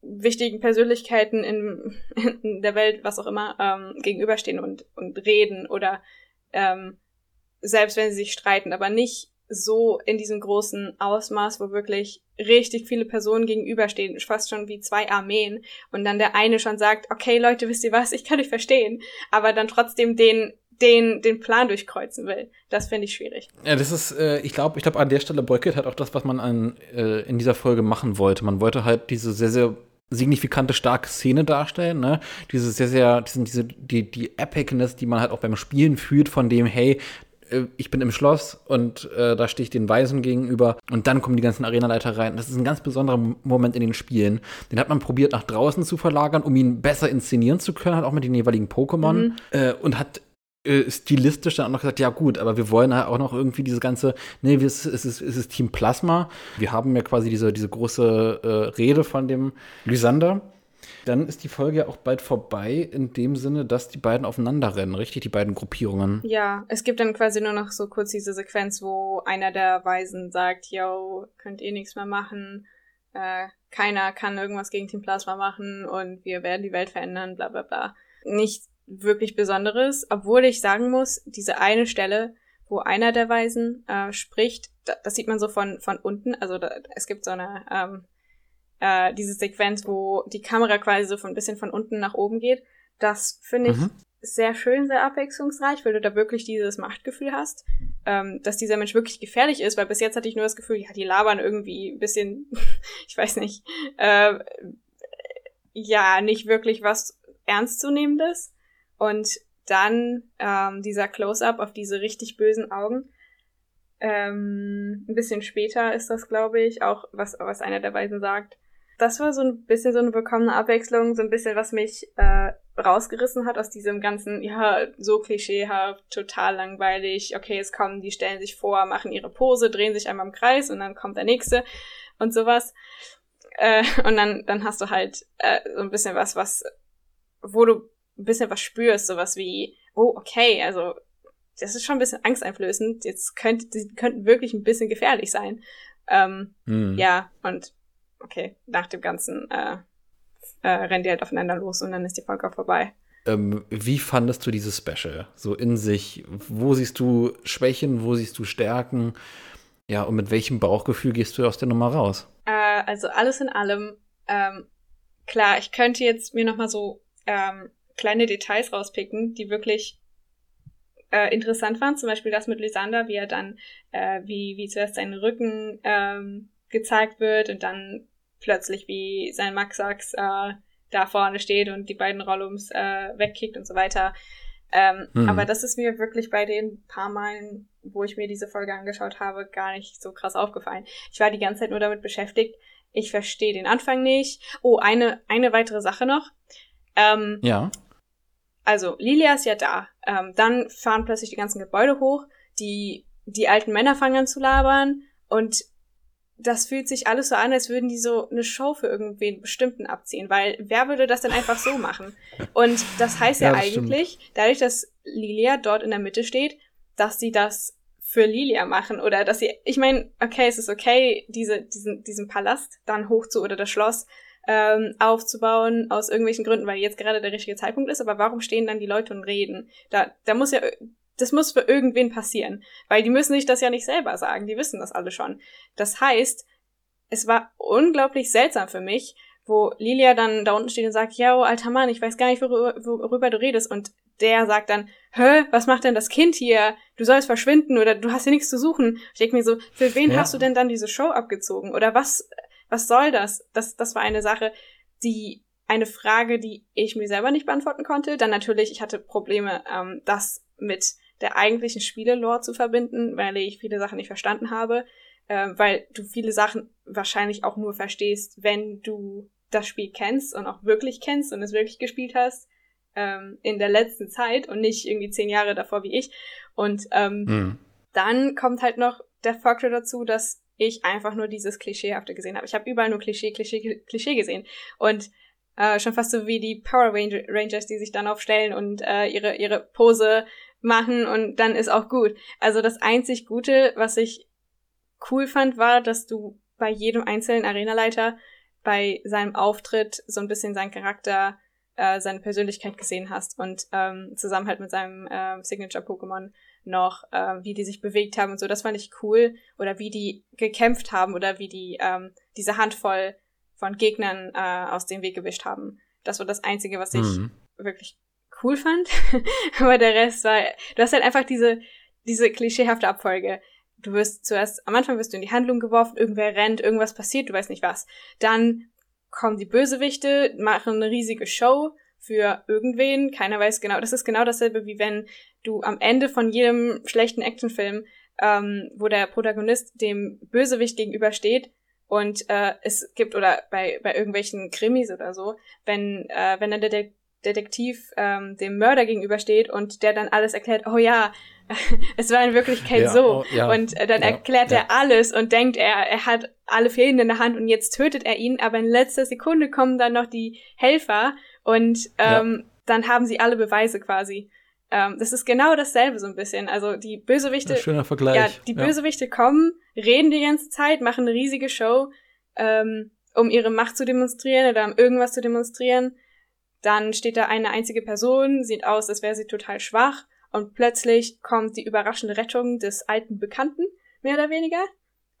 wichtigen Persönlichkeiten in, in der Welt, was auch immer, ähm, gegenüberstehen und, und reden oder ähm, selbst wenn sie sich streiten, aber nicht so in diesem großen Ausmaß, wo wirklich richtig viele Personen gegenüberstehen, fast schon wie zwei Armeen und dann der eine schon sagt, okay Leute, wisst ihr was, ich kann euch verstehen, aber dann trotzdem den den, den Plan durchkreuzen will. Das finde ich schwierig. Ja, das ist, äh, ich glaube, ich glaube, an der Stelle beutelt halt auch das, was man an, äh, in dieser Folge machen wollte. Man wollte halt diese sehr, sehr signifikante, starke Szene darstellen, ne? Diese sehr, sehr, diese, die, die Epicness, die man halt auch beim Spielen fühlt, von dem, hey, ich bin im Schloss und äh, da stehe ich den Weisen gegenüber und dann kommen die ganzen Arenaleiter rein. Das ist ein ganz besonderer Moment in den Spielen. Den hat man probiert nach draußen zu verlagern, um ihn besser inszenieren zu können, halt auch mit den jeweiligen Pokémon mhm. äh, und hat äh, stilistisch dann auch noch gesagt, ja gut, aber wir wollen halt auch noch irgendwie dieses ganze, nee, es ist, es ist Team Plasma. Wir haben ja quasi diese, diese große äh, Rede von dem Lysander dann ist die Folge ja auch bald vorbei, in dem Sinne, dass die beiden aufeinander rennen, richtig? Die beiden Gruppierungen. Ja, es gibt dann quasi nur noch so kurz diese Sequenz, wo einer der Weisen sagt, yo, könnt ihr nichts mehr machen, äh, keiner kann irgendwas gegen Team Plasma machen und wir werden die Welt verändern, bla bla bla. Nicht wirklich Besonderes, obwohl ich sagen muss, diese eine Stelle, wo einer der Weisen äh, spricht, da, das sieht man so von, von unten, also da, es gibt so eine ähm, äh, diese Sequenz, wo die Kamera quasi so von ein bisschen von unten nach oben geht. Das finde ich mhm. sehr schön, sehr abwechslungsreich, weil du da wirklich dieses Machtgefühl hast, ähm, dass dieser Mensch wirklich gefährlich ist, weil bis jetzt hatte ich nur das Gefühl, ja, die labern irgendwie ein bisschen, ich weiß nicht, äh, ja, nicht wirklich was Ernstzunehmendes. Und dann ähm, dieser Close-up auf diese richtig bösen Augen. Ähm, ein bisschen später ist das, glaube ich, auch was, was einer der Weisen sagt das war so ein bisschen so eine willkommene Abwechslung, so ein bisschen, was mich äh, rausgerissen hat aus diesem ganzen, ja, so klischeehaft, total langweilig, okay, jetzt kommen, die stellen sich vor, machen ihre Pose, drehen sich einmal im Kreis und dann kommt der nächste und sowas. Äh, und dann, dann hast du halt äh, so ein bisschen was, was, wo du ein bisschen was spürst, sowas wie, oh, okay, also das ist schon ein bisschen angsteinflößend, jetzt könnte, die könnten wirklich ein bisschen gefährlich sein. Ähm, hm. Ja, und okay, nach dem Ganzen äh, äh, rennen die halt aufeinander los und dann ist die Folge auch vorbei. Ähm, wie fandest du dieses Special? So in sich, wo siehst du Schwächen, wo siehst du Stärken? Ja, und mit welchem Bauchgefühl gehst du aus der Nummer raus? Äh, also alles in allem, ähm, klar, ich könnte jetzt mir noch mal so ähm, kleine Details rauspicken, die wirklich äh, interessant waren. Zum Beispiel das mit Lysander, wie er dann, äh, wie, wie zuerst seinen Rücken ähm, gezeigt wird und dann plötzlich wie sein Maxax äh, da vorne steht und die beiden Rollums äh, wegkickt und so weiter. Ähm, hm. Aber das ist mir wirklich bei den paar Malen, wo ich mir diese Folge angeschaut habe, gar nicht so krass aufgefallen. Ich war die ganze Zeit nur damit beschäftigt. Ich verstehe den Anfang nicht. Oh, eine, eine weitere Sache noch. Ähm, ja. Also, Lilia ist ja da. Ähm, dann fahren plötzlich die ganzen Gebäude hoch. Die, die alten Männer fangen an zu labern. Und das fühlt sich alles so an, als würden die so eine Show für irgendwen bestimmten abziehen, weil wer würde das denn einfach so machen? Und das heißt ja, ja das eigentlich, stimmt. dadurch, dass Lilia dort in der Mitte steht, dass sie das für Lilia machen oder dass sie, ich meine, okay, es ist okay, diese, diesen, diesen Palast dann hoch zu oder das Schloss ähm, aufzubauen aus irgendwelchen Gründen, weil jetzt gerade der richtige Zeitpunkt ist, aber warum stehen dann die Leute und reden? Da, da muss ja, das muss für irgendwen passieren, weil die müssen sich das ja nicht selber sagen, die wissen das alle schon. Das heißt, es war unglaublich seltsam für mich, wo Lilia dann da unten steht und sagt, ja, oh, alter Mann, ich weiß gar nicht, worüber, worüber du redest. Und der sagt dann, hä, was macht denn das Kind hier? Du sollst verschwinden oder du hast hier nichts zu suchen. Ich denke mir so, für wen ja. hast du denn dann diese Show abgezogen? Oder was, was soll das? Das, das war eine Sache, die, eine Frage, die ich mir selber nicht beantworten konnte. Dann natürlich, ich hatte Probleme, ähm, das mit der eigentlichen Spielelore zu verbinden, weil ich viele Sachen nicht verstanden habe, äh, weil du viele Sachen wahrscheinlich auch nur verstehst, wenn du das Spiel kennst und auch wirklich kennst und es wirklich gespielt hast ähm, in der letzten Zeit und nicht irgendwie zehn Jahre davor wie ich. Und ähm, mhm. dann kommt halt noch der Faktor dazu, dass ich einfach nur dieses Klischeehafte gesehen habe. Ich habe überall nur Klischee, Klischee, Klischee gesehen. Und äh, schon fast so wie die Power Rangers, die sich dann aufstellen und äh, ihre, ihre Pose machen und dann ist auch gut. Also das einzig Gute, was ich cool fand, war, dass du bei jedem einzelnen Arenaleiter bei seinem Auftritt so ein bisschen seinen Charakter, äh, seine Persönlichkeit gesehen hast und ähm, zusammen halt mit seinem äh, Signature-Pokémon noch, äh, wie die sich bewegt haben und so. Das fand ich cool. Oder wie die gekämpft haben oder wie die ähm, diese Handvoll von Gegnern äh, aus dem Weg gewischt haben. Das war das Einzige, was ich mhm. wirklich cool fand. Aber der Rest war, du hast halt einfach diese, diese klischeehafte Abfolge. Du wirst zuerst, am Anfang wirst du in die Handlung geworfen, irgendwer rennt, irgendwas passiert, du weißt nicht was. Dann kommen die Bösewichte, machen eine riesige Show für irgendwen, keiner weiß genau. Das ist genau dasselbe, wie wenn du am Ende von jedem schlechten Actionfilm, ähm, wo der Protagonist dem Bösewicht gegenübersteht, und äh, es gibt oder bei bei irgendwelchen Krimis oder so, wenn äh, wenn dann der Detektiv ähm, dem Mörder gegenübersteht und der dann alles erklärt, oh ja, es war in Wirklichkeit ja, so. Oh, ja, und äh, dann ja, erklärt er alles und denkt, er, er hat alle Fäden in der Hand und jetzt tötet er ihn, aber in letzter Sekunde kommen dann noch die Helfer und ähm, dann haben sie alle Beweise quasi. Ähm, das ist genau dasselbe so ein bisschen. Also die Bösewichte. schöner Vergleich. Ja, die Bösewichte kommen, reden die ganze Zeit, machen eine riesige Show, ähm, um ihre Macht zu demonstrieren oder um irgendwas zu demonstrieren. Dann steht da eine einzige Person, sieht aus, als wäre sie total schwach und plötzlich kommt die überraschende Rettung des alten Bekannten, mehr oder weniger.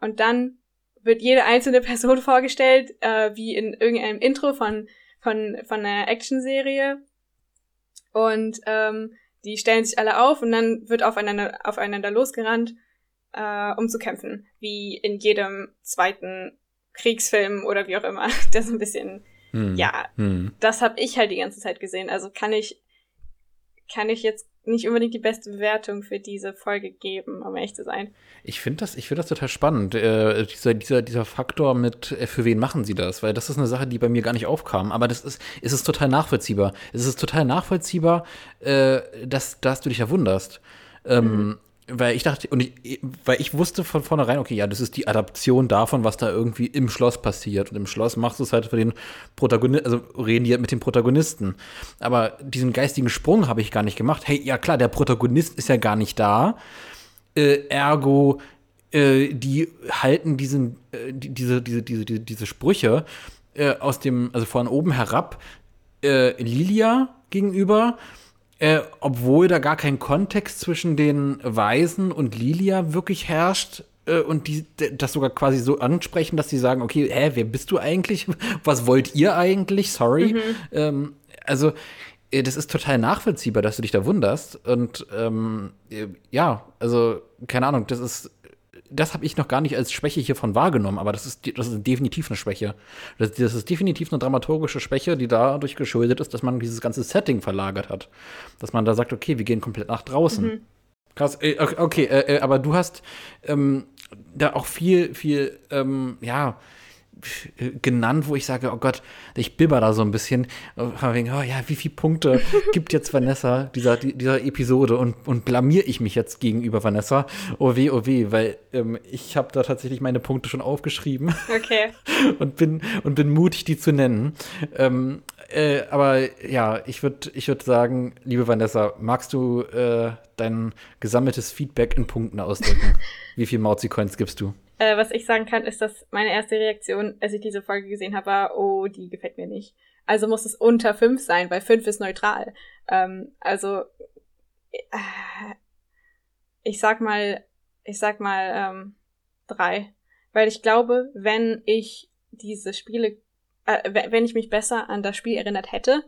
Und dann wird jede einzelne Person vorgestellt, äh, wie in irgendeinem Intro von, von, von einer Actionserie. Und ähm, die stellen sich alle auf und dann wird aufeinander, aufeinander losgerannt, äh, um zu kämpfen. Wie in jedem zweiten Kriegsfilm oder wie auch immer. Das ist ein bisschen, hm. ja, hm. das habe ich halt die ganze Zeit gesehen. Also kann ich, kann ich jetzt nicht unbedingt die beste Bewertung für diese Folge geben, um ehrlich zu sein. Ich finde das, ich finde das total spannend, äh, dieser, dieser, dieser Faktor mit, äh, für wen machen sie das? Weil das ist eine Sache, die bei mir gar nicht aufkam. Aber das ist, ist es total nachvollziehbar. Es ist total nachvollziehbar, äh, dass, dass du dich ja wunderst. Ähm, mhm weil ich dachte, und ich, weil ich wusste von vornherein, okay, ja, das ist die Adaption davon, was da irgendwie im Schloss passiert. Und im Schloss machst du es halt für den Protagonisten, also reden die halt mit dem Protagonisten. Aber diesen geistigen Sprung habe ich gar nicht gemacht. Hey, ja klar, der Protagonist ist ja gar nicht da. Äh, ergo, äh, die halten diesen, äh, die, diese, diese, diese, diese, diese Sprüche äh, aus dem, also von oben herab, äh, Lilia gegenüber äh, obwohl da gar kein Kontext zwischen den Weisen und Lilia wirklich herrscht äh, und die das sogar quasi so ansprechen, dass sie sagen, okay, hä, wer bist du eigentlich? Was wollt ihr eigentlich? Sorry. Mhm. Ähm, also äh, das ist total nachvollziehbar, dass du dich da wunderst. Und ähm, äh, ja, also keine Ahnung, das ist das habe ich noch gar nicht als Schwäche hiervon wahrgenommen, aber das ist, das ist definitiv eine Schwäche. Das, das, ist definitiv eine dramaturgische Schwäche, die dadurch geschuldet ist, dass man dieses ganze Setting verlagert hat. Dass man da sagt, okay, wir gehen komplett nach draußen. Mhm. Krass, äh, okay, äh, äh, aber du hast ähm, da auch viel, viel, ähm, ja, genannt, wo ich sage, oh Gott, ich bibber da so ein bisschen, wegen, oh ja, wie viele Punkte gibt jetzt Vanessa dieser, dieser Episode und, und blamier ich mich jetzt gegenüber Vanessa? Oh weh, oh weh, weil ähm, ich habe da tatsächlich meine Punkte schon aufgeschrieben. Okay. und bin, und bin mutig, die zu nennen. Ähm, äh, aber ja, ich würde ich würd sagen, liebe Vanessa, magst du äh, dein gesammeltes Feedback in Punkten ausdrücken? wie viel Mauzi-Coins gibst du? Äh, was ich sagen kann, ist, dass meine erste Reaktion, als ich diese Folge gesehen habe, war, oh, die gefällt mir nicht. Also muss es unter fünf sein, weil fünf ist neutral. Ähm, also äh, ich sag mal, ich sag mal ähm, drei. Weil ich glaube, wenn ich diese Spiele, äh, wenn ich mich besser an das Spiel erinnert hätte,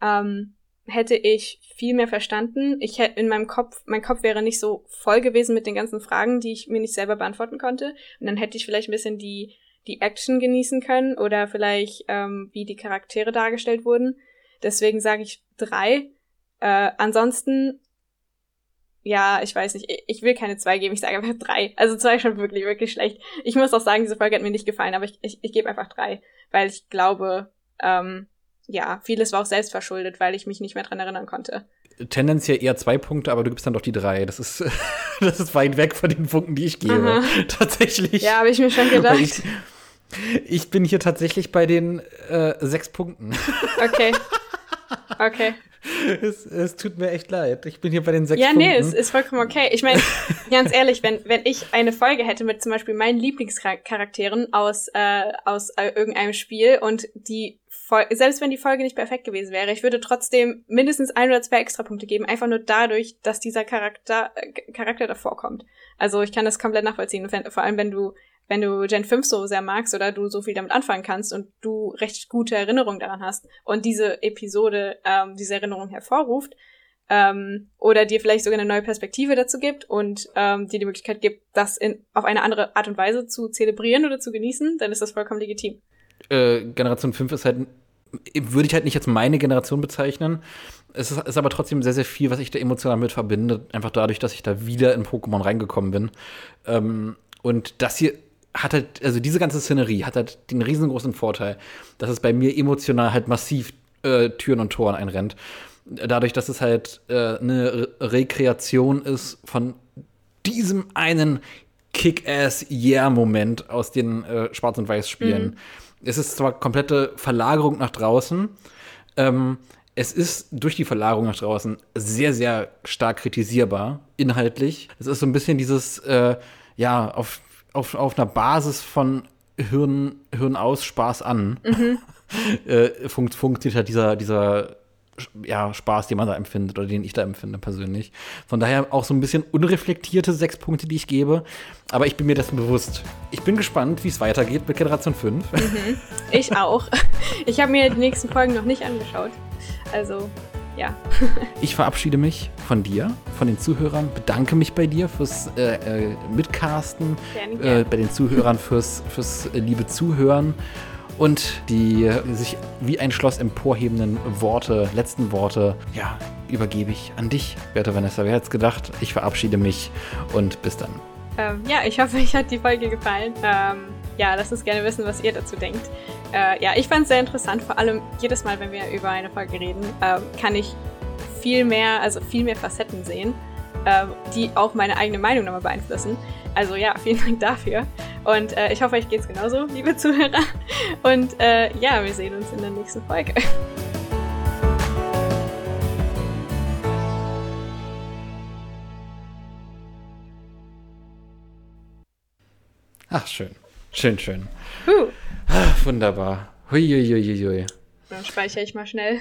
ähm, hätte ich viel mehr verstanden. Ich hätte in meinem Kopf, mein Kopf wäre nicht so voll gewesen mit den ganzen Fragen, die ich mir nicht selber beantworten konnte. Und dann hätte ich vielleicht ein bisschen die, die Action genießen können oder vielleicht, ähm, wie die Charaktere dargestellt wurden. Deswegen sage ich drei. Äh, ansonsten, ja, ich weiß nicht, ich will keine zwei geben, ich sage einfach drei. Also zwei ist schon wirklich, wirklich schlecht. Ich muss auch sagen, diese Folge hat mir nicht gefallen, aber ich, ich, ich gebe einfach drei, weil ich glaube, ähm, ja, vieles war auch selbst verschuldet, weil ich mich nicht mehr dran erinnern konnte. Tendenziell eher zwei Punkte, aber du gibst dann doch die drei. Das ist, das ist weit weg von den Punkten, die ich gebe. Aha. Tatsächlich. Ja, habe ich mir schon gedacht. Ich, ich, bin hier tatsächlich bei den äh, sechs Punkten. Okay. Okay. Es, es, tut mir echt leid. Ich bin hier bei den sechs ja, Punkten. Ja, nee, es ist vollkommen okay. Ich meine, ganz ehrlich, wenn, wenn ich eine Folge hätte mit zum Beispiel meinen Lieblingscharakteren aus, äh, aus äh, irgendeinem Spiel und die selbst wenn die Folge nicht perfekt gewesen wäre, ich würde trotzdem mindestens ein oder zwei Extrapunkte geben, einfach nur dadurch, dass dieser Charakter, äh, Charakter davor kommt. Also ich kann das komplett nachvollziehen, vor allem wenn du, wenn du Gen 5 so sehr magst oder du so viel damit anfangen kannst und du recht gute Erinnerungen daran hast und diese Episode ähm, diese Erinnerung hervorruft, ähm, oder dir vielleicht sogar eine neue Perspektive dazu gibt und ähm, dir die Möglichkeit gibt, das in, auf eine andere Art und Weise zu zelebrieren oder zu genießen, dann ist das vollkommen legitim. Äh, Generation 5 ist halt, würde ich halt nicht als meine Generation bezeichnen. Es ist, ist, aber trotzdem sehr, sehr viel, was ich da emotional mit verbinde. Einfach dadurch, dass ich da wieder in Pokémon reingekommen bin. Ähm, und das hier hat halt, also diese ganze Szenerie hat halt den riesengroßen Vorteil, dass es bei mir emotional halt massiv äh, Türen und Toren einrennt. Dadurch, dass es halt äh, eine Re Rekreation ist von diesem einen Kick-Ass-Yeah-Moment aus den äh, Schwarz- und Weiß-Spielen. Mhm es ist zwar komplette Verlagerung nach draußen, ähm, es ist durch die Verlagerung nach draußen sehr, sehr stark kritisierbar, inhaltlich. Es ist so ein bisschen dieses, äh, ja, auf, auf, auf einer Basis von Hirn, Hirn aus, Spaß an. Mhm. äh, funkt, funktioniert halt dieser, dieser ja, Spaß, den man da empfindet oder den ich da empfinde persönlich. Von daher auch so ein bisschen unreflektierte sechs Punkte, die ich gebe. Aber ich bin mir dessen bewusst. Ich bin gespannt, wie es weitergeht mit Generation 5. Mhm, ich auch. Ich habe mir die nächsten Folgen noch nicht angeschaut. Also, ja. ich verabschiede mich von dir, von den Zuhörern, bedanke mich bei dir fürs äh, äh, Mitcasten. Äh, bei den Zuhörern fürs, fürs äh, liebe Zuhören und die sich wie ein Schloss emporhebenden Worte, letzten Worte, ja, übergebe ich an dich, werte Vanessa. Wer hätte es gedacht? Ich verabschiede mich und bis dann. Ähm, ja, ich hoffe, euch hat die Folge gefallen. Ähm, ja, lasst uns gerne wissen, was ihr dazu denkt. Äh, ja, ich fand es sehr interessant, vor allem jedes Mal, wenn wir über eine Folge reden, ähm, kann ich viel mehr, also viel mehr Facetten sehen, äh, die auch meine eigene Meinung nochmal beeinflussen. Also ja, vielen Dank dafür. Und äh, ich hoffe, euch geht's genauso, liebe Zuhörer. Und äh, ja, wir sehen uns in der nächsten Folge. Ach, schön. Schön, schön. Huh. Ach, wunderbar. Huiuiuiui. Dann speichere ich mal schnell.